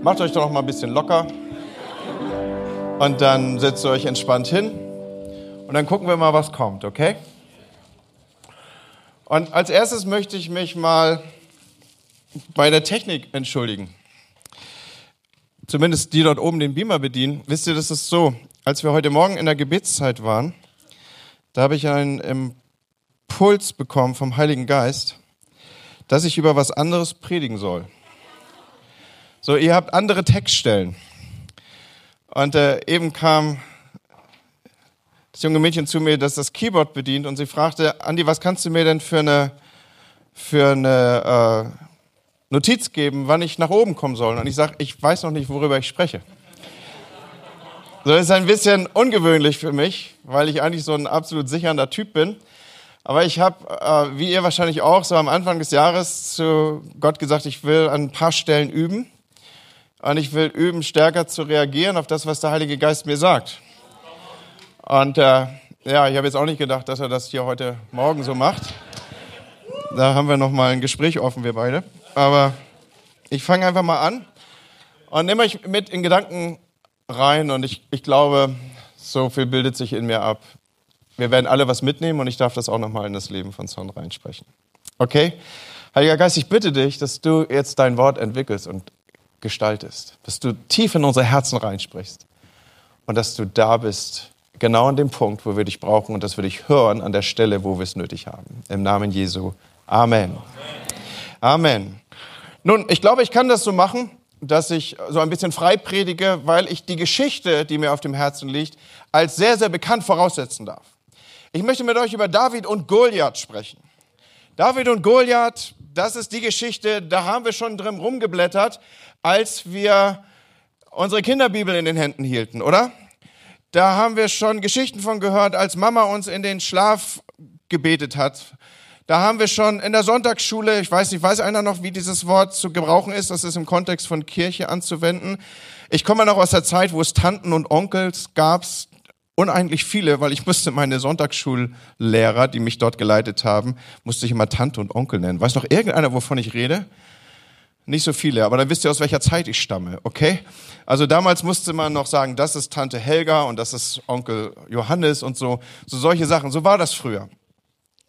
Macht euch doch noch mal ein bisschen locker. Und dann setzt ihr euch entspannt hin. Und dann gucken wir mal, was kommt, okay? Und als erstes möchte ich mich mal bei der Technik entschuldigen. Zumindest die dort oben den Beamer bedienen. Wisst ihr, das ist so, als wir heute Morgen in der Gebetszeit waren, da habe ich einen Impuls bekommen vom Heiligen Geist, dass ich über was anderes predigen soll. So, ihr habt andere Textstellen. Und äh, eben kam das junge Mädchen zu mir, das das Keyboard bedient, und sie fragte, Andi, was kannst du mir denn für eine, für eine äh, Notiz geben, wann ich nach oben kommen soll? Und ich sage, ich weiß noch nicht, worüber ich spreche. So das ist ein bisschen ungewöhnlich für mich, weil ich eigentlich so ein absolut sichernder Typ bin. Aber ich habe, äh, wie ihr wahrscheinlich auch, so am Anfang des Jahres zu Gott gesagt, ich will an ein paar Stellen üben. Und ich will üben, stärker zu reagieren auf das, was der Heilige Geist mir sagt. Und äh, ja, ich habe jetzt auch nicht gedacht, dass er das hier heute Morgen so macht. Da haben wir noch mal ein Gespräch offen, wir beide. Aber ich fange einfach mal an und nehme euch mit in Gedanken rein. Und ich, ich glaube, so viel bildet sich in mir ab. Wir werden alle was mitnehmen und ich darf das auch noch mal in das Leben von Son reinsprechen. Okay? Heiliger Geist, ich bitte dich, dass du jetzt dein Wort entwickelst und gestaltest, dass du tief in unsere Herzen reinsprichst und dass du da bist, genau an dem Punkt, wo wir dich brauchen und dass wir dich hören an der Stelle, wo wir es nötig haben. Im Namen Jesu. Amen. Amen. Nun, ich glaube, ich kann das so machen, dass ich so ein bisschen frei predige, weil ich die Geschichte, die mir auf dem Herzen liegt, als sehr, sehr bekannt voraussetzen darf. Ich möchte mit euch über David und Goliath sprechen. David und Goliath, das ist die Geschichte, da haben wir schon drin rumgeblättert, als wir unsere Kinderbibel in den Händen hielten, oder? Da haben wir schon Geschichten von gehört, als Mama uns in den Schlaf gebetet hat. Da haben wir schon in der Sonntagsschule, ich weiß nicht, weiß einer noch, wie dieses Wort zu gebrauchen ist, das ist im Kontext von Kirche anzuwenden. Ich komme noch aus der Zeit, wo es Tanten und Onkels gab, uneinlich viele, weil ich musste meine Sonntagsschullehrer, die mich dort geleitet haben, musste ich immer Tante und Onkel nennen. Weiß noch irgendeiner, wovon ich rede? Nicht so viele, aber dann wisst ihr, aus welcher Zeit ich stamme, okay? Also damals musste man noch sagen, das ist Tante Helga und das ist Onkel Johannes und so, so solche Sachen. So war das früher.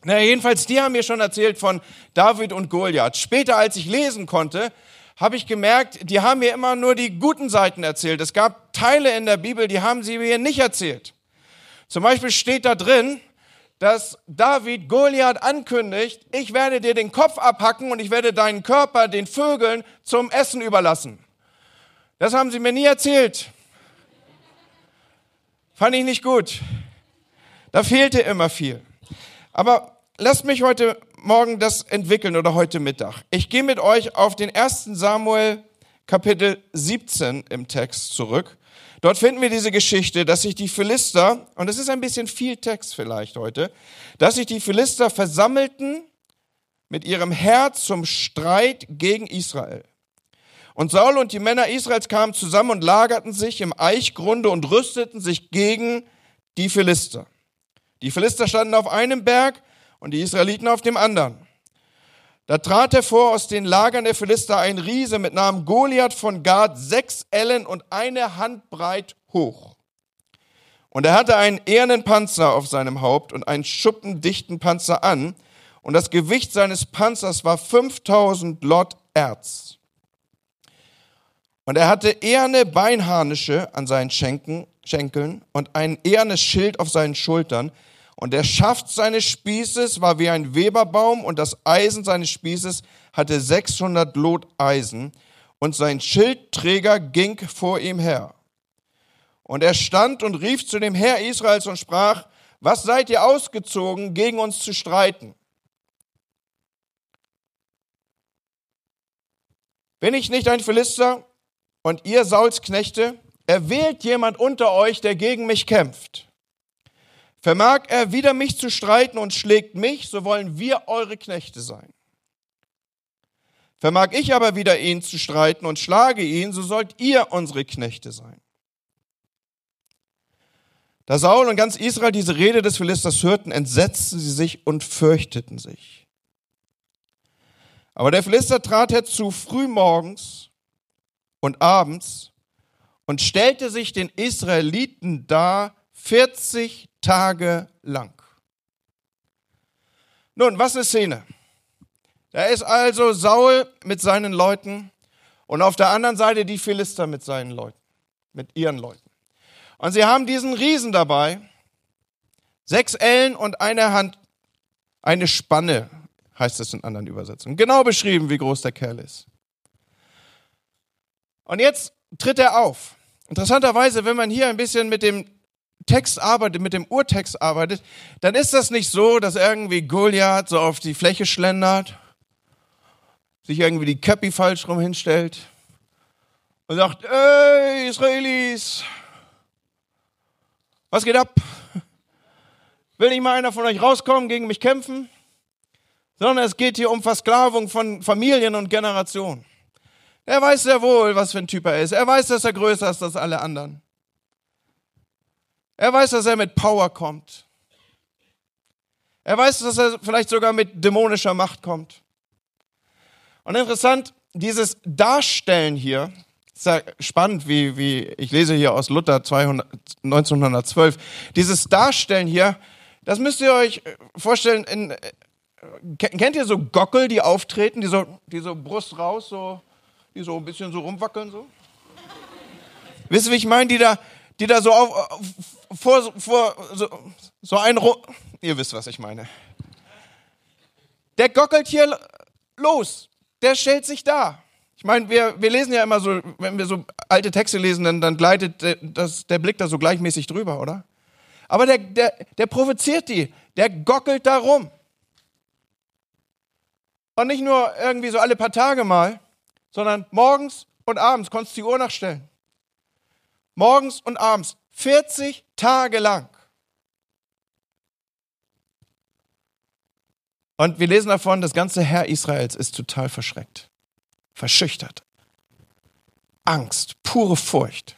Na, jedenfalls, die haben mir schon erzählt von David und Goliath. Später, als ich lesen konnte, habe ich gemerkt, die haben mir immer nur die guten Seiten erzählt. Es gab Teile in der Bibel, die haben sie mir nicht erzählt. Zum Beispiel steht da drin, dass David Goliath ankündigt, ich werde dir den Kopf abhacken und ich werde deinen Körper den Vögeln zum Essen überlassen. Das haben sie mir nie erzählt. Fand ich nicht gut. Da fehlte immer viel. Aber lasst mich heute Morgen das entwickeln oder heute Mittag. Ich gehe mit euch auf den 1. Samuel Kapitel 17 im Text zurück. Dort finden wir diese Geschichte, dass sich die Philister, und es ist ein bisschen viel Text vielleicht heute, dass sich die Philister versammelten mit ihrem Herz zum Streit gegen Israel. Und Saul und die Männer Israels kamen zusammen und lagerten sich im Eichgrunde und rüsteten sich gegen die Philister. Die Philister standen auf einem Berg und die Israeliten auf dem anderen. Da trat hervor aus den Lagern der Philister ein Riese mit Namen Goliath von Gad, sechs Ellen und eine Hand breit hoch. Und er hatte einen ehernen Panzer auf seinem Haupt und einen schuppendichten Panzer an. Und das Gewicht seines Panzers war 5000 Lot Erz. Und er hatte eherne Beinharnische an seinen Schenken, Schenkeln und ein ehernes Schild auf seinen Schultern. Und der Schaft seines Spießes war wie ein Weberbaum und das Eisen seines Spießes hatte 600 Lot Eisen und sein Schildträger ging vor ihm her. Und er stand und rief zu dem Herr Israels und sprach, was seid ihr ausgezogen, gegen uns zu streiten? Bin ich nicht ein Philister und ihr Sauls Knechte? Erwählt jemand unter euch, der gegen mich kämpft. Vermag er wider mich zu streiten und schlägt mich, so wollen wir eure Knechte sein. Vermag ich aber wider ihn zu streiten und schlage ihn, so sollt ihr unsere Knechte sein. Da Saul und ganz Israel diese Rede des Philisters hörten, entsetzten sie sich und fürchteten sich. Aber der Philister trat herzu früh morgens und abends und stellte sich den Israeliten dar 40 Tage lang. Nun, was ist Szene? Da ist also Saul mit seinen Leuten und auf der anderen Seite die Philister mit seinen Leuten, mit ihren Leuten. Und sie haben diesen Riesen dabei, sechs Ellen und eine Hand, eine Spanne, heißt es in anderen Übersetzungen. Genau beschrieben, wie groß der Kerl ist. Und jetzt tritt er auf. Interessanterweise, wenn man hier ein bisschen mit dem Text arbeitet, mit dem Urtext arbeitet, dann ist das nicht so, dass irgendwie Goliath so auf die Fläche schlendert, sich irgendwie die Köppi falsch rum hinstellt und sagt, ey, Israelis, was geht ab? Will nicht mal einer von euch rauskommen, gegen mich kämpfen? Sondern es geht hier um Versklavung von Familien und Generationen. Er weiß sehr wohl, was für ein Typ er ist. Er weiß, dass er größer ist als alle anderen. Er weiß, dass er mit Power kommt. Er weiß, dass er vielleicht sogar mit dämonischer Macht kommt. Und interessant, dieses Darstellen hier, ist ja spannend, wie, wie ich lese hier aus Luther 200, 1912, dieses Darstellen hier, das müsst ihr euch vorstellen, in, kennt ihr so Gockel, die auftreten, die so, die so Brust raus, so, die so ein bisschen so rumwackeln, so? Wisst ihr, wie ich meine? Die da, die da so auf, vor, vor so, so ein, ihr wisst, was ich meine. Der gockelt hier los. Der stellt sich da. Ich meine, wir, wir lesen ja immer so, wenn wir so alte Texte lesen, dann, dann gleitet das, der Blick da so gleichmäßig drüber, oder? Aber der, der, der provoziert die. Der gockelt da rum. Und nicht nur irgendwie so alle paar Tage mal, sondern morgens und abends konntest du die Uhr nachstellen. Morgens und abends. 40 Tage lang. Und wir lesen davon, das ganze Herr Israels ist total verschreckt, verschüchtert. Angst, pure Furcht.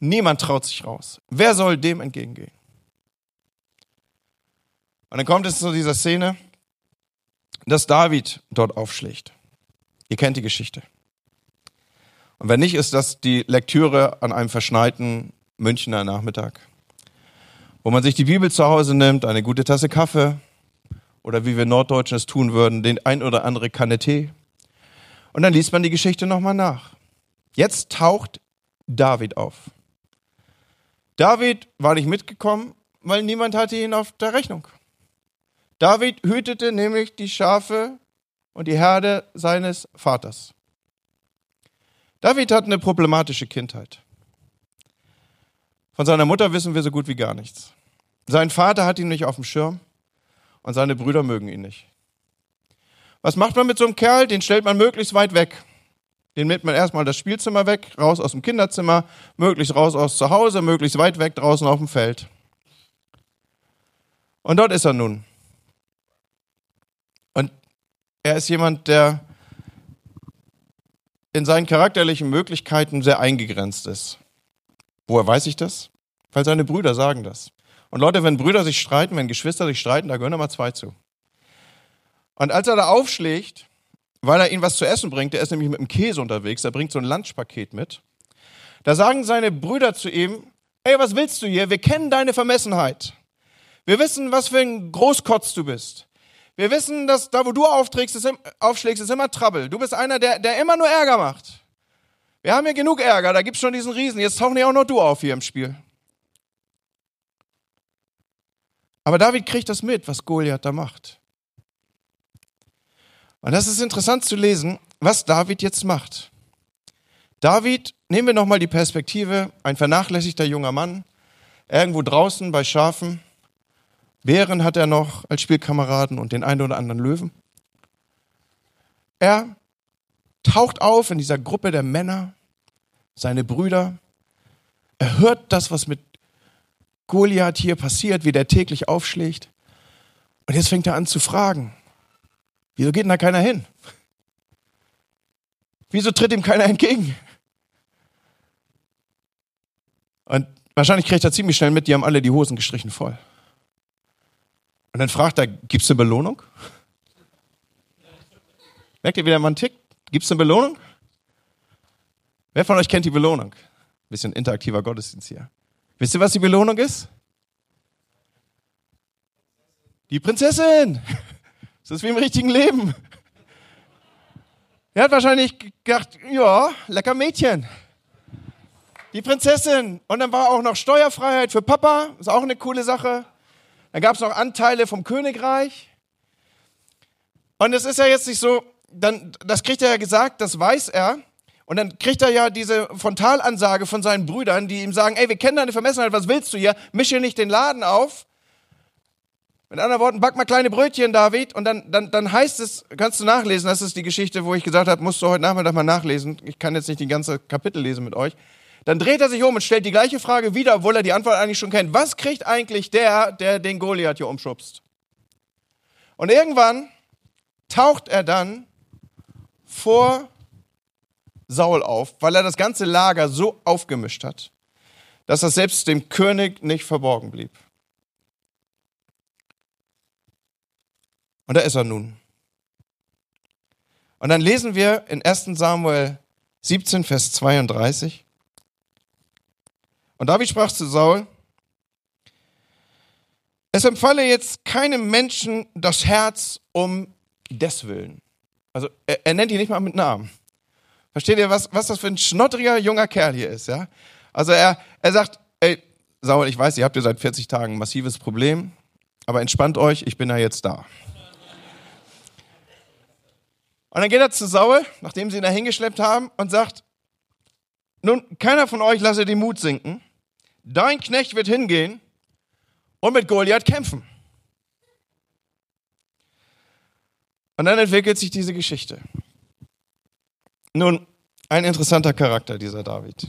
Niemand traut sich raus. Wer soll dem entgegengehen? Und dann kommt es zu dieser Szene, dass David dort aufschlägt. Ihr kennt die Geschichte. Und wenn nicht, ist das die Lektüre an einem verschneiten Münchner Nachmittag, wo man sich die Bibel zu Hause nimmt, eine gute Tasse Kaffee oder wie wir Norddeutschen es tun würden, den ein oder andere Kanne Tee. Und dann liest man die Geschichte nochmal nach. Jetzt taucht David auf. David war nicht mitgekommen, weil niemand hatte ihn auf der Rechnung. David hütete nämlich die Schafe und die Herde seines Vaters. David hat eine problematische Kindheit. Von seiner Mutter wissen wir so gut wie gar nichts. Sein Vater hat ihn nicht auf dem Schirm und seine Brüder mögen ihn nicht. Was macht man mit so einem Kerl? Den stellt man möglichst weit weg. Den nimmt man erstmal das Spielzimmer weg, raus aus dem Kinderzimmer, möglichst raus aus zu Hause, möglichst weit weg draußen auf dem Feld. Und dort ist er nun. Und er ist jemand, der in seinen charakterlichen Möglichkeiten sehr eingegrenzt ist. Woher weiß ich das? Weil seine Brüder sagen das. Und Leute, wenn Brüder sich streiten, wenn Geschwister sich streiten, da gehören immer zwei zu. Und als er da aufschlägt, weil er ihnen was zu essen bringt, der ist nämlich mit dem Käse unterwegs, er bringt so ein Lunchpaket mit, da sagen seine Brüder zu ihm, ey, was willst du hier? Wir kennen deine Vermessenheit. Wir wissen, was für ein Großkotz du bist. Wir wissen, dass da, wo du aufträgst, ist, aufschlägst, ist immer Trouble. Du bist einer, der, der immer nur Ärger macht. Wir haben hier genug Ärger, da gibt's schon diesen Riesen. Jetzt tauchen ja auch noch du auf hier im Spiel. Aber David kriegt das mit, was Goliath da macht. Und das ist interessant zu lesen, was David jetzt macht. David, nehmen wir nochmal die Perspektive, ein vernachlässigter junger Mann, irgendwo draußen bei Schafen, Bären hat er noch als Spielkameraden und den einen oder anderen Löwen. Er taucht auf in dieser Gruppe der Männer, seine Brüder. Er hört das, was mit Goliath hier passiert, wie der täglich aufschlägt. Und jetzt fängt er an zu fragen, wieso geht denn da keiner hin? Wieso tritt ihm keiner entgegen? Und wahrscheinlich kriegt er ziemlich schnell mit, die haben alle die Hosen gestrichen voll. Und dann fragt er, gibt es eine Belohnung? Merkt ihr, wie der Mann tickt? Gibt es eine Belohnung? Wer von euch kennt die Belohnung? Bisschen interaktiver Gottesdienst hier. Wisst ihr, was die Belohnung ist? Die Prinzessin. Das ist wie im richtigen Leben. Er hat wahrscheinlich gedacht, ja, lecker Mädchen. Die Prinzessin. Und dann war auch noch Steuerfreiheit für Papa. Ist auch eine coole Sache. Dann gab es noch Anteile vom Königreich. Und es ist ja jetzt nicht so, dann, das kriegt er ja gesagt, das weiß er. Und dann kriegt er ja diese Frontalansage von seinen Brüdern, die ihm sagen, ey, wir kennen deine Vermessenheit, was willst du hier? Misch hier nicht den Laden auf. Mit anderen Worten, back mal kleine Brötchen, David. Und dann, dann, dann heißt es, kannst du nachlesen, das ist die Geschichte, wo ich gesagt habe, musst du heute Nachmittag mal nachlesen. Ich kann jetzt nicht die ganze Kapitel lesen mit euch. Dann dreht er sich um und stellt die gleiche Frage wieder, obwohl er die Antwort eigentlich schon kennt. Was kriegt eigentlich der, der den Goliath hier umschubst? Und irgendwann taucht er dann vor Saul auf, weil er das ganze Lager so aufgemischt hat, dass das selbst dem König nicht verborgen blieb. Und da ist er nun. Und dann lesen wir in 1 Samuel 17, Vers 32. Und David sprach zu Saul, es empfalle jetzt keinem Menschen das Herz um deswillen. Also er, er nennt ihn nicht mal mit Namen. Versteht ihr, was, was das für ein schnottriger junger Kerl hier ist? Ja? Also er, er sagt, ey, Saul, ich weiß, ihr habt ja seit 40 Tagen ein massives Problem, aber entspannt euch, ich bin ja jetzt da. Und dann geht er zu Saul, nachdem sie ihn da hingeschleppt haben, und sagt, nun, keiner von euch lasse den Mut sinken. Dein Knecht wird hingehen und mit Goliath kämpfen. Und dann entwickelt sich diese Geschichte. Nun, ein interessanter Charakter, dieser David.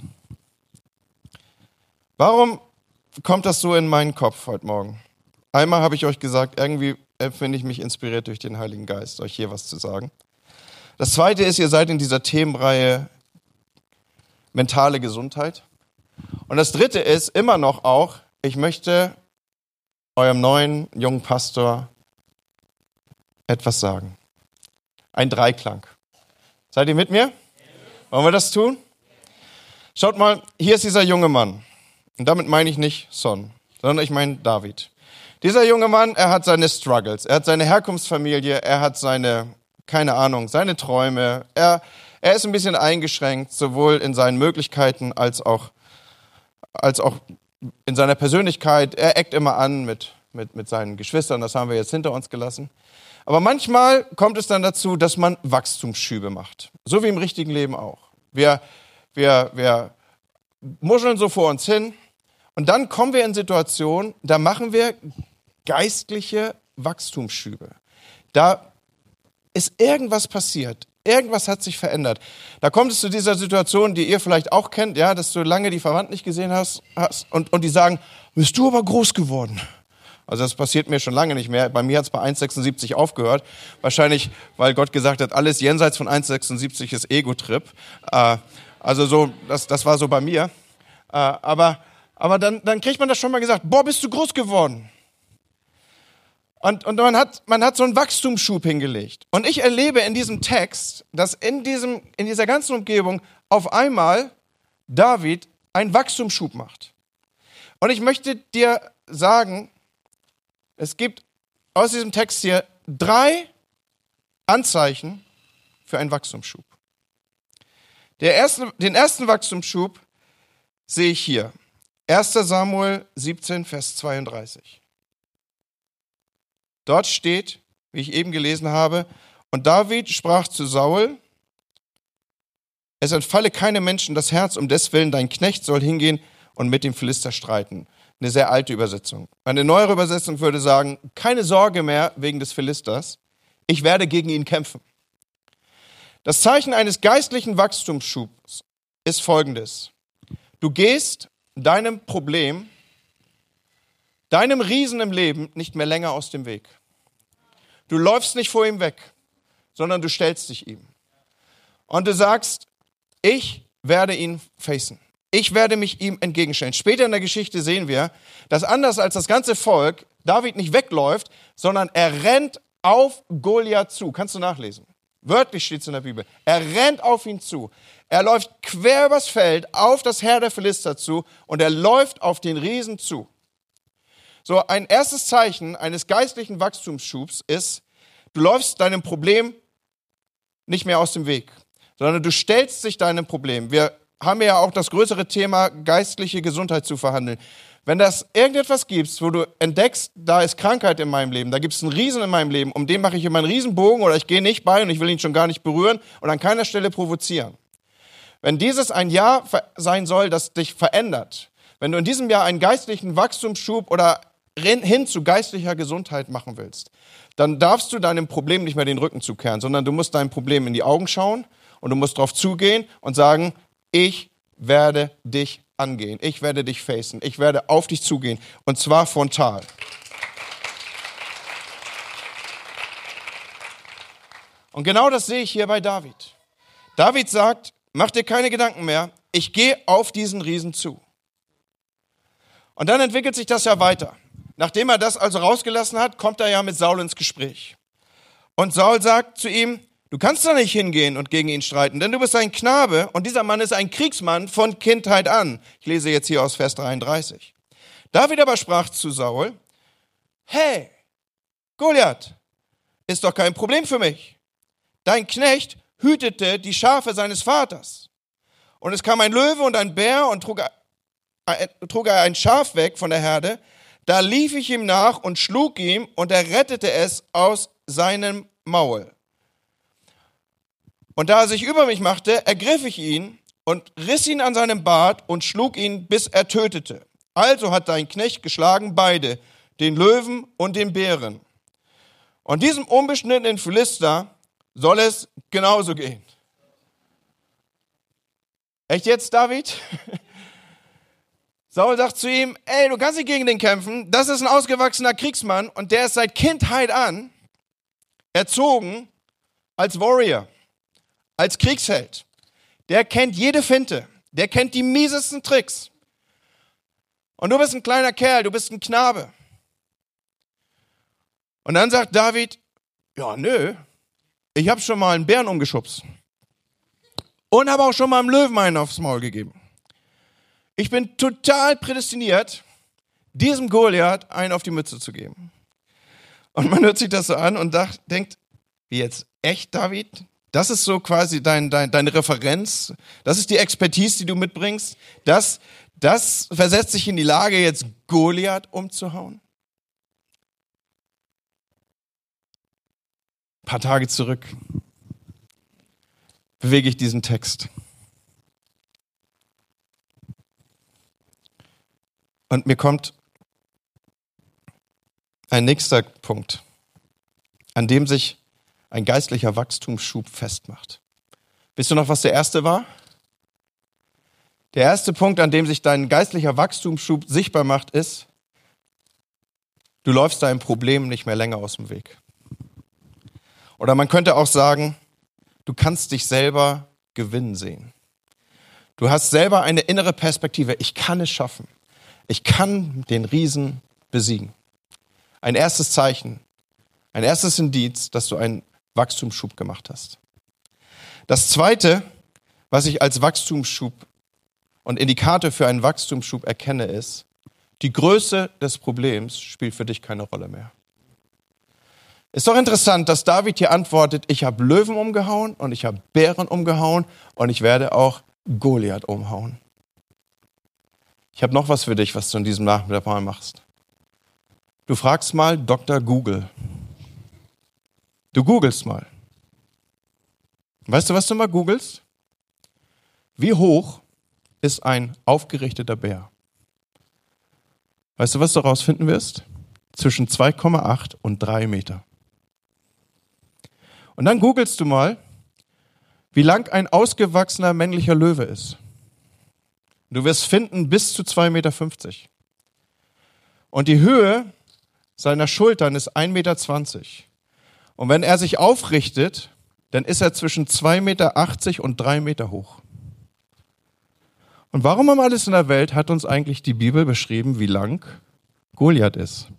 Warum kommt das so in meinen Kopf heute Morgen? Einmal habe ich euch gesagt, irgendwie finde ich mich inspiriert durch den Heiligen Geist, euch hier was zu sagen. Das zweite ist, ihr seid in dieser Themenreihe mentale Gesundheit. Und das dritte ist immer noch auch, ich möchte eurem neuen jungen Pastor etwas sagen. Ein Dreiklang. Seid ihr mit mir? Wollen wir das tun? Schaut mal, hier ist dieser junge Mann. Und damit meine ich nicht Son, sondern ich meine David. Dieser junge Mann, er hat seine Struggles, er hat seine Herkunftsfamilie, er hat seine keine Ahnung, seine Träume. Er, er ist ein bisschen eingeschränkt, sowohl in seinen Möglichkeiten als auch, als auch in seiner Persönlichkeit. Er eckt immer an mit, mit, mit seinen Geschwistern, das haben wir jetzt hinter uns gelassen. Aber manchmal kommt es dann dazu, dass man Wachstumsschübe macht. So wie im richtigen Leben auch. Wir, wir, wir muscheln so vor uns hin und dann kommen wir in Situationen, da machen wir geistliche Wachstumsschübe. Da ist irgendwas passiert. Irgendwas hat sich verändert. Da kommt es zu dieser Situation, die ihr vielleicht auch kennt, ja, dass du lange die Verwandten nicht gesehen hast, hast und, und die sagen, bist du aber groß geworden. Also das passiert mir schon lange nicht mehr. Bei mir hat es bei 1,76 aufgehört. Wahrscheinlich, weil Gott gesagt hat, alles jenseits von 1,76 ist Ego-Trip. Äh, also so, das, das war so bei mir. Äh, aber aber dann, dann kriegt man das schon mal gesagt, boah, bist du groß geworden. Und, und man, hat, man hat so einen Wachstumsschub hingelegt. Und ich erlebe in diesem Text, dass in, diesem, in dieser ganzen Umgebung auf einmal David einen Wachstumsschub macht. Und ich möchte dir sagen, es gibt aus diesem Text hier drei Anzeichen für einen Wachstumsschub. Erste, den ersten Wachstumsschub sehe ich hier. 1 Samuel 17, Vers 32. Dort steht, wie ich eben gelesen habe, und David sprach zu Saul, es entfalle keine Menschen das Herz, um deswillen dein Knecht soll hingehen und mit dem Philister streiten. Eine sehr alte Übersetzung. Eine neuere Übersetzung würde sagen, keine Sorge mehr wegen des Philisters, ich werde gegen ihn kämpfen. Das Zeichen eines geistlichen Wachstumsschubs ist folgendes. Du gehst deinem Problem deinem Riesen im Leben nicht mehr länger aus dem Weg. Du läufst nicht vor ihm weg, sondern du stellst dich ihm. Und du sagst, ich werde ihn facen. Ich werde mich ihm entgegenstellen. Später in der Geschichte sehen wir, dass anders als das ganze Volk David nicht wegläuft, sondern er rennt auf Goliath zu. Kannst du nachlesen? Wörtlich steht es in der Bibel. Er rennt auf ihn zu. Er läuft quer übers Feld auf das Heer der Philister zu und er läuft auf den Riesen zu. So, ein erstes Zeichen eines geistlichen Wachstumsschubs ist, du läufst deinem Problem nicht mehr aus dem Weg, sondern du stellst dich deinem Problem. Wir haben ja auch das größere Thema geistliche Gesundheit zu verhandeln. Wenn das irgendetwas gibt, wo du entdeckst, da ist Krankheit in meinem Leben, da gibt es einen Riesen in meinem Leben, um den mache ich immer einen Riesenbogen oder ich gehe nicht bei und ich will ihn schon gar nicht berühren und an keiner Stelle provozieren. Wenn dieses ein Jahr sein soll, das dich verändert, wenn du in diesem Jahr einen geistlichen Wachstumsschub oder hin zu geistlicher Gesundheit machen willst, dann darfst du deinem Problem nicht mehr den Rücken zukehren, sondern du musst deinem Problem in die Augen schauen und du musst darauf zugehen und sagen, ich werde dich angehen. Ich werde dich facen. Ich werde auf dich zugehen. Und zwar frontal. Und genau das sehe ich hier bei David. David sagt, mach dir keine Gedanken mehr. Ich gehe auf diesen Riesen zu. Und dann entwickelt sich das ja weiter. Nachdem er das also rausgelassen hat, kommt er ja mit Saul ins Gespräch. Und Saul sagt zu ihm, Du kannst da nicht hingehen und gegen ihn streiten, denn du bist ein Knabe und dieser Mann ist ein Kriegsmann von Kindheit an. Ich lese jetzt hier aus Vers 33. David aber sprach zu Saul, hey, Goliath, ist doch kein Problem für mich. Dein Knecht hütete die Schafe seines Vaters. Und es kam ein Löwe und ein Bär und trug, äh, trug er ein Schaf weg von der Herde. Da lief ich ihm nach und schlug ihm und er rettete es aus seinem Maul. Und da er sich über mich machte, ergriff ich ihn und riss ihn an seinem Bart und schlug ihn, bis er tötete. Also hat dein Knecht geschlagen beide, den Löwen und den Bären. Und diesem unbeschnittenen Philister soll es genauso gehen. Echt jetzt, David? Saul sagt zu ihm, ey, du kannst nicht gegen den kämpfen. Das ist ein ausgewachsener Kriegsmann und der ist seit Kindheit an erzogen als Warrior als Kriegsheld, der kennt jede Finte, der kennt die miesesten Tricks. Und du bist ein kleiner Kerl, du bist ein Knabe. Und dann sagt David, ja, nö, ich habe schon mal einen Bären umgeschubst. Und habe auch schon mal einem Löwen einen aufs Maul gegeben. Ich bin total prädestiniert, diesem Goliath einen auf die Mütze zu geben. Und man hört sich das so an und denkt, wie jetzt, echt, David? Das ist so quasi dein, dein, deine Referenz. Das ist die Expertise, die du mitbringst. Das, das versetzt sich in die Lage, jetzt Goliath umzuhauen. Ein paar Tage zurück bewege ich diesen Text. Und mir kommt ein nächster Punkt, an dem sich ein geistlicher Wachstumsschub festmacht. Wisst du noch, was der erste war? Der erste Punkt, an dem sich dein geistlicher Wachstumsschub sichtbar macht, ist, du läufst deinem Problem nicht mehr länger aus dem Weg. Oder man könnte auch sagen, du kannst dich selber gewinnen sehen. Du hast selber eine innere Perspektive. Ich kann es schaffen. Ich kann den Riesen besiegen. Ein erstes Zeichen, ein erstes Indiz, dass du ein Wachstumsschub gemacht hast. Das Zweite, was ich als Wachstumsschub und Indikator für einen Wachstumsschub erkenne, ist, die Größe des Problems spielt für dich keine Rolle mehr. Ist doch interessant, dass David hier antwortet, ich habe Löwen umgehauen und ich habe Bären umgehauen und ich werde auch Goliath umhauen. Ich habe noch was für dich, was du in diesem Nachmittag mal machst. Du fragst mal Dr. Google. Du googelst mal. Weißt du, was du mal googelst? Wie hoch ist ein aufgerichteter Bär? Weißt du, was du herausfinden wirst? Zwischen 2,8 und 3 Meter. Und dann googelst du mal, wie lang ein ausgewachsener männlicher Löwe ist. Du wirst finden bis zu 2,50 Meter. Und die Höhe seiner Schultern ist 1,20 Meter. Und wenn er sich aufrichtet, dann ist er zwischen 2,80 Meter und 3 Meter hoch. Und warum um alles in der Welt hat uns eigentlich die Bibel beschrieben, wie lang Goliath ist?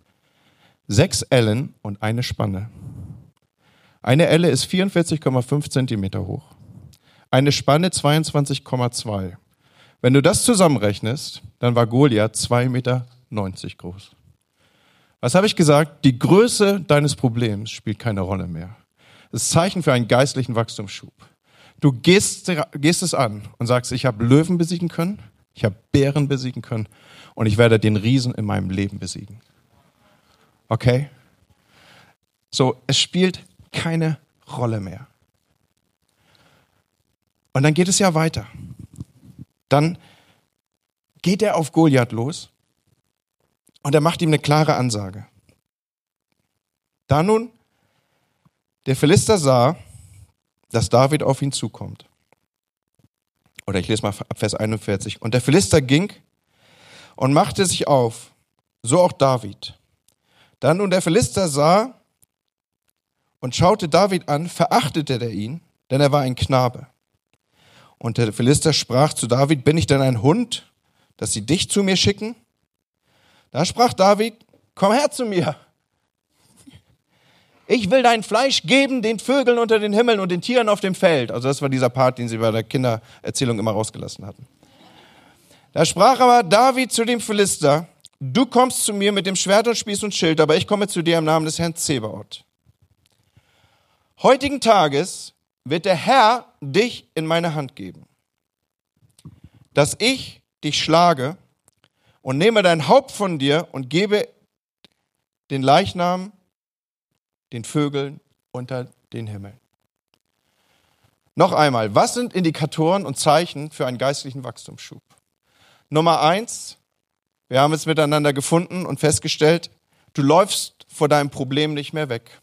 Sechs Ellen und eine Spanne. Eine Elle ist 44,5 Zentimeter hoch. Eine Spanne 22,2. Wenn du das zusammenrechnest, dann war Goliath 2,90 Meter groß. Was habe ich gesagt? Die Größe deines Problems spielt keine Rolle mehr. Das ist Zeichen für einen geistlichen Wachstumsschub. Du gehst, gehst es an und sagst, ich habe Löwen besiegen können, ich habe Bären besiegen können und ich werde den Riesen in meinem Leben besiegen. Okay? So, es spielt keine Rolle mehr. Und dann geht es ja weiter. Dann geht er auf Goliath los und er macht ihm eine klare Ansage. Da nun der Philister sah, dass David auf ihn zukommt. Oder ich lese mal ab Vers 41. Und der Philister ging und machte sich auf, so auch David. Dann nun der Philister sah und schaute David an, verachtete er ihn, denn er war ein Knabe. Und der Philister sprach zu David, bin ich denn ein Hund, dass sie dich zu mir schicken? Da sprach David, komm her zu mir. Ich will dein Fleisch geben den Vögeln unter den Himmeln und den Tieren auf dem Feld. Also das war dieser Part, den sie bei der Kindererzählung immer rausgelassen hatten. Da sprach aber David zu dem Philister, du kommst zu mir mit dem Schwert und Spieß und Schild, aber ich komme zu dir im Namen des Herrn Zebaoth. Heutigen Tages wird der Herr dich in meine Hand geben, dass ich dich schlage und nehme dein Haupt von dir und gebe den Leichnam den Vögeln unter den Himmeln. Noch einmal, was sind Indikatoren und Zeichen für einen geistlichen Wachstumsschub? Nummer eins, wir haben es miteinander gefunden und festgestellt, du läufst vor deinem Problem nicht mehr weg,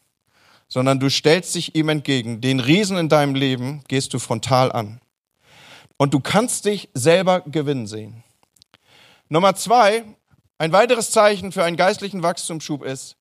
sondern du stellst dich ihm entgegen. Den Riesen in deinem Leben gehst du frontal an. Und du kannst dich selber gewinnen sehen. Nummer zwei, ein weiteres Zeichen für einen geistlichen Wachstumsschub ist,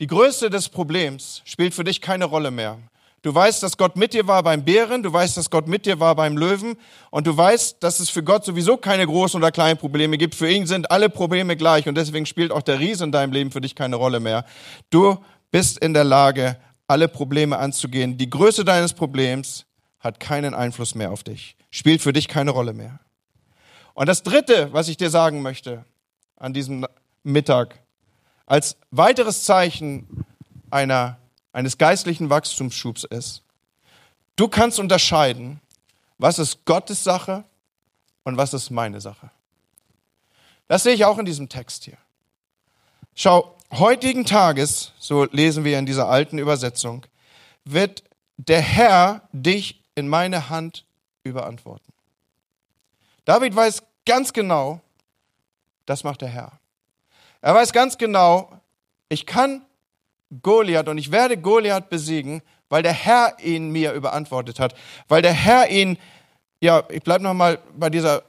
die Größe des Problems spielt für dich keine Rolle mehr. Du weißt, dass Gott mit dir war beim Bären, du weißt, dass Gott mit dir war beim Löwen und du weißt, dass es für Gott sowieso keine großen oder kleinen Probleme gibt. Für ihn sind alle Probleme gleich und deswegen spielt auch der Riese in deinem Leben für dich keine Rolle mehr. Du bist in der Lage, alle Probleme anzugehen. Die Größe deines Problems hat keinen Einfluss mehr auf dich, spielt für dich keine Rolle mehr. Und das Dritte, was ich dir sagen möchte an diesem Mittag, als weiteres Zeichen einer, eines geistlichen Wachstumsschubs ist, du kannst unterscheiden, was ist Gottes Sache und was ist meine Sache. Das sehe ich auch in diesem Text hier. Schau, heutigen Tages, so lesen wir in dieser alten Übersetzung, wird der Herr dich in meine Hand überantworten. David weiß ganz genau, das macht der Herr. Er weiß ganz genau, ich kann Goliath und ich werde Goliath besiegen, weil der Herr ihn mir überantwortet hat, weil der Herr ihn, ja, ich bleibe nochmal bei dieser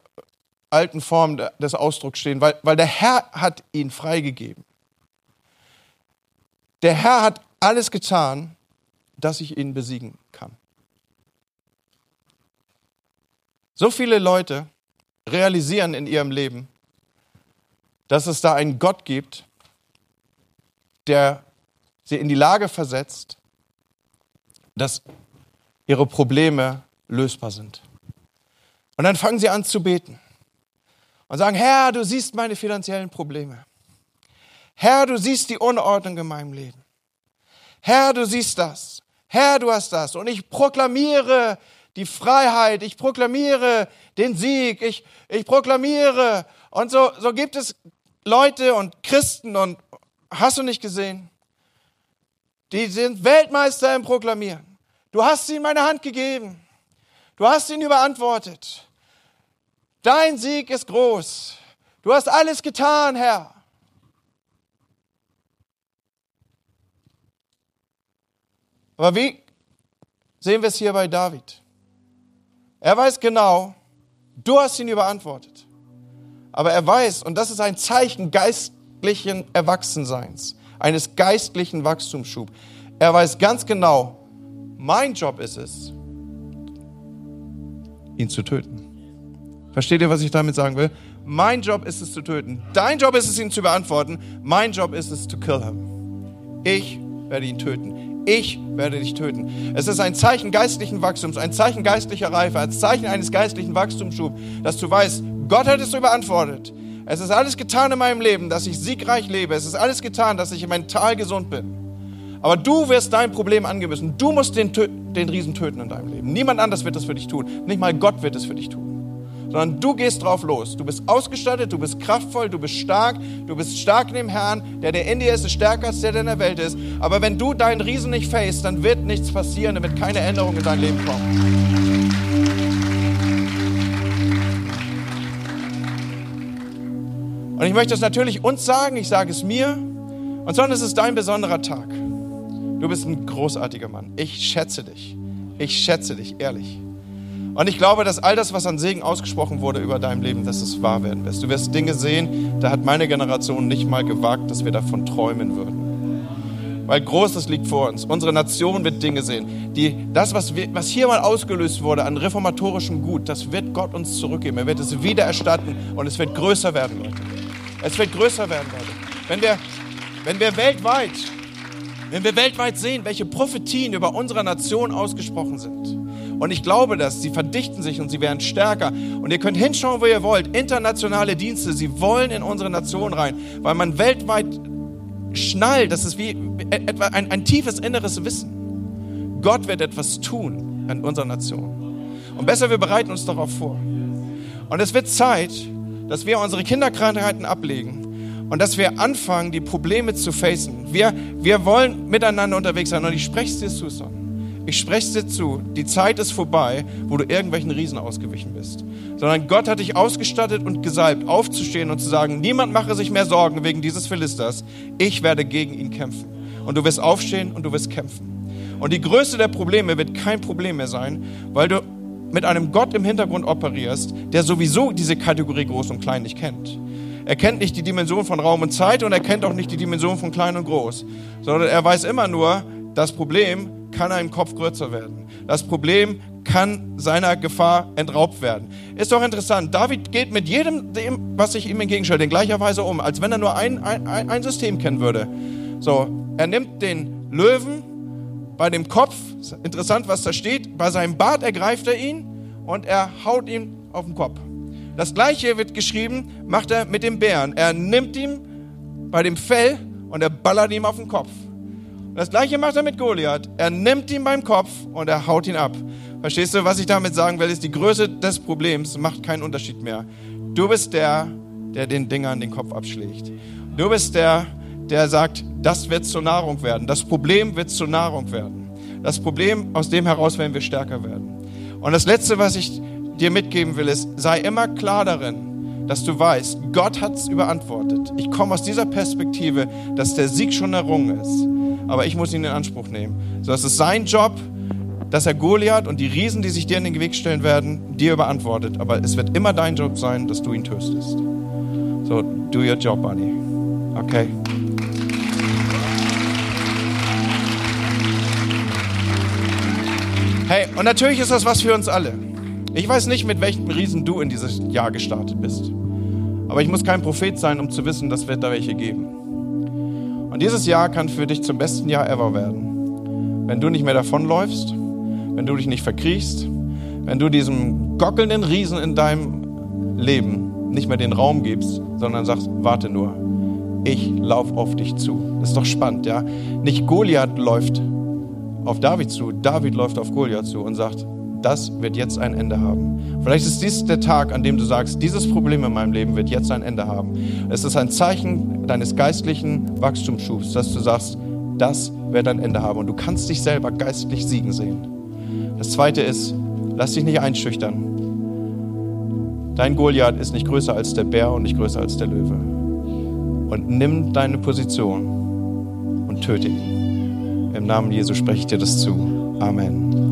alten Form des Ausdrucks stehen, weil, weil der Herr hat ihn freigegeben. Der Herr hat alles getan, dass ich ihn besiegen kann. So viele Leute realisieren in ihrem Leben, dass es da einen Gott gibt, der sie in die Lage versetzt, dass ihre Probleme lösbar sind. Und dann fangen sie an zu beten und sagen, Herr, du siehst meine finanziellen Probleme. Herr, du siehst die Unordnung in meinem Leben. Herr, du siehst das. Herr, du hast das. Und ich proklamiere die Freiheit, ich proklamiere den Sieg, ich, ich proklamiere. Und so, so gibt es Leute und Christen und hast du nicht gesehen? Die sind Weltmeister im Proklamieren. Du hast sie in meine Hand gegeben. Du hast ihn überantwortet. Dein Sieg ist groß. Du hast alles getan, Herr. Aber wie sehen wir es hier bei David? Er weiß genau, du hast ihn überantwortet. Aber er weiß, und das ist ein Zeichen geistlichen Erwachsenseins, eines geistlichen Wachstumsschubs. Er weiß ganz genau, mein Job ist es, ihn zu töten. Versteht ihr, was ich damit sagen will? Mein Job ist es zu töten. Dein Job ist es, ihn zu beantworten. Mein Job ist es, to kill him. Ich werde ihn töten. Ich werde dich töten. Es ist ein Zeichen geistlichen Wachstums, ein Zeichen geistlicher Reife, ein Zeichen eines geistlichen Wachstumsschubs, dass du weißt, Gott hat es überantwortet. Es ist alles getan in meinem Leben, dass ich siegreich lebe. Es ist alles getan, dass ich mental gesund bin. Aber du wirst dein Problem angehen müssen. Du musst den, den Riesen töten in deinem Leben. Niemand anders wird es für dich tun. Nicht mal Gott wird es für dich tun sondern du gehst drauf los. Du bist ausgestattet, du bist kraftvoll, du bist stark, du bist stark in dem Herrn, der der in dir ist, ist stärker als der, der in der Welt ist. Aber wenn du deinen Riesen nicht facest, dann wird nichts passieren, dann wird keine Änderung in dein Leben kommen. Und ich möchte es natürlich uns sagen, ich sage es mir, und sondern es ist dein besonderer Tag. Du bist ein großartiger Mann. Ich schätze dich. Ich schätze dich, ehrlich. Und ich glaube, dass all das, was an Segen ausgesprochen wurde über deinem Leben, dass es wahr werden wird. Du wirst Dinge sehen, da hat meine Generation nicht mal gewagt, dass wir davon träumen würden. Weil Großes liegt vor uns. Unsere Nation wird Dinge sehen. Die, das, was, wir, was hier mal ausgelöst wurde an reformatorischem Gut, das wird Gott uns zurückgeben. Er wird es wieder erstatten und es wird größer werden, Leute. Es wird größer werden, Leute. Wenn wir, wenn wir weltweit, wenn wir weltweit sehen, welche Prophetien über unsere Nation ausgesprochen sind, und ich glaube das. Sie verdichten sich und sie werden stärker. Und ihr könnt hinschauen, wo ihr wollt. Internationale Dienste, sie wollen in unsere Nation rein, weil man weltweit schnallt. Das ist wie etwa ein, ein tiefes inneres Wissen. Gott wird etwas tun in unserer Nation. Und besser, wir bereiten uns darauf vor. Und es wird Zeit, dass wir unsere Kinderkrankheiten ablegen und dass wir anfangen, die Probleme zu facen. Wir, wir wollen miteinander unterwegs sein und ich spreche es dir zu, Son. Ich spreche dir zu, die Zeit ist vorbei, wo du irgendwelchen Riesen ausgewichen bist. Sondern Gott hat dich ausgestattet und gesalbt, aufzustehen und zu sagen, niemand mache sich mehr Sorgen wegen dieses Philisters. Ich werde gegen ihn kämpfen. Und du wirst aufstehen und du wirst kämpfen. Und die Größe der Probleme wird kein Problem mehr sein, weil du mit einem Gott im Hintergrund operierst, der sowieso diese Kategorie groß und klein nicht kennt. Er kennt nicht die Dimension von Raum und Zeit und er kennt auch nicht die Dimension von klein und groß, sondern er weiß immer nur, das Problem kann ein Kopf größer werden. Das Problem kann seiner Gefahr entraubt werden. Ist doch interessant. David geht mit jedem, dem, was sich ihm entgegenstellt, in gleicher Weise um, als wenn er nur ein, ein, ein System kennen würde. So, er nimmt den Löwen bei dem Kopf, interessant, was da steht, bei seinem Bart ergreift er ihn und er haut ihn auf den Kopf. Das gleiche wird geschrieben, macht er mit dem Bären. Er nimmt ihn bei dem Fell und er ballert ihm auf den Kopf. Das gleiche macht er mit Goliath. Er nimmt ihn beim Kopf und er haut ihn ab. Verstehst du, was ich damit sagen will, ist, die Größe des Problems macht keinen Unterschied mehr. Du bist der, der den Dingern den Kopf abschlägt. Du bist der, der sagt, das wird zur Nahrung werden. Das Problem wird zur Nahrung werden. Das Problem, aus dem heraus werden wir stärker werden. Und das Letzte, was ich dir mitgeben will, ist, sei immer klar darin, dass du weißt, Gott hat es überantwortet. Ich komme aus dieser Perspektive, dass der Sieg schon errungen ist aber ich muss ihn in Anspruch nehmen. So, es ist sein Job, dass er Goliath und die Riesen, die sich dir in den Weg stellen werden, dir überantwortet. Aber es wird immer dein Job sein, dass du ihn tötest. So, do your job, buddy. Okay? Hey, und natürlich ist das was für uns alle. Ich weiß nicht, mit welchem Riesen du in dieses Jahr gestartet bist. Aber ich muss kein Prophet sein, um zu wissen, dass wird da welche geben. Und dieses Jahr kann für dich zum besten Jahr ever werden. Wenn du nicht mehr davonläufst, wenn du dich nicht verkriechst, wenn du diesem gockelnden Riesen in deinem Leben nicht mehr den Raum gibst, sondern sagst, warte nur, ich laufe auf dich zu. Das ist doch spannend, ja? Nicht Goliath läuft auf David zu, David läuft auf Goliath zu und sagt, das wird jetzt ein Ende haben. Vielleicht ist dies der Tag, an dem du sagst, dieses Problem in meinem Leben wird jetzt ein Ende haben. Es ist ein Zeichen deines geistlichen Wachstumsschubs, dass du sagst, das wird ein Ende haben. Und du kannst dich selber geistlich siegen sehen. Das zweite ist, lass dich nicht einschüchtern. Dein Goliath ist nicht größer als der Bär und nicht größer als der Löwe. Und nimm deine Position und töte ihn. Im Namen Jesu spreche ich dir das zu. Amen.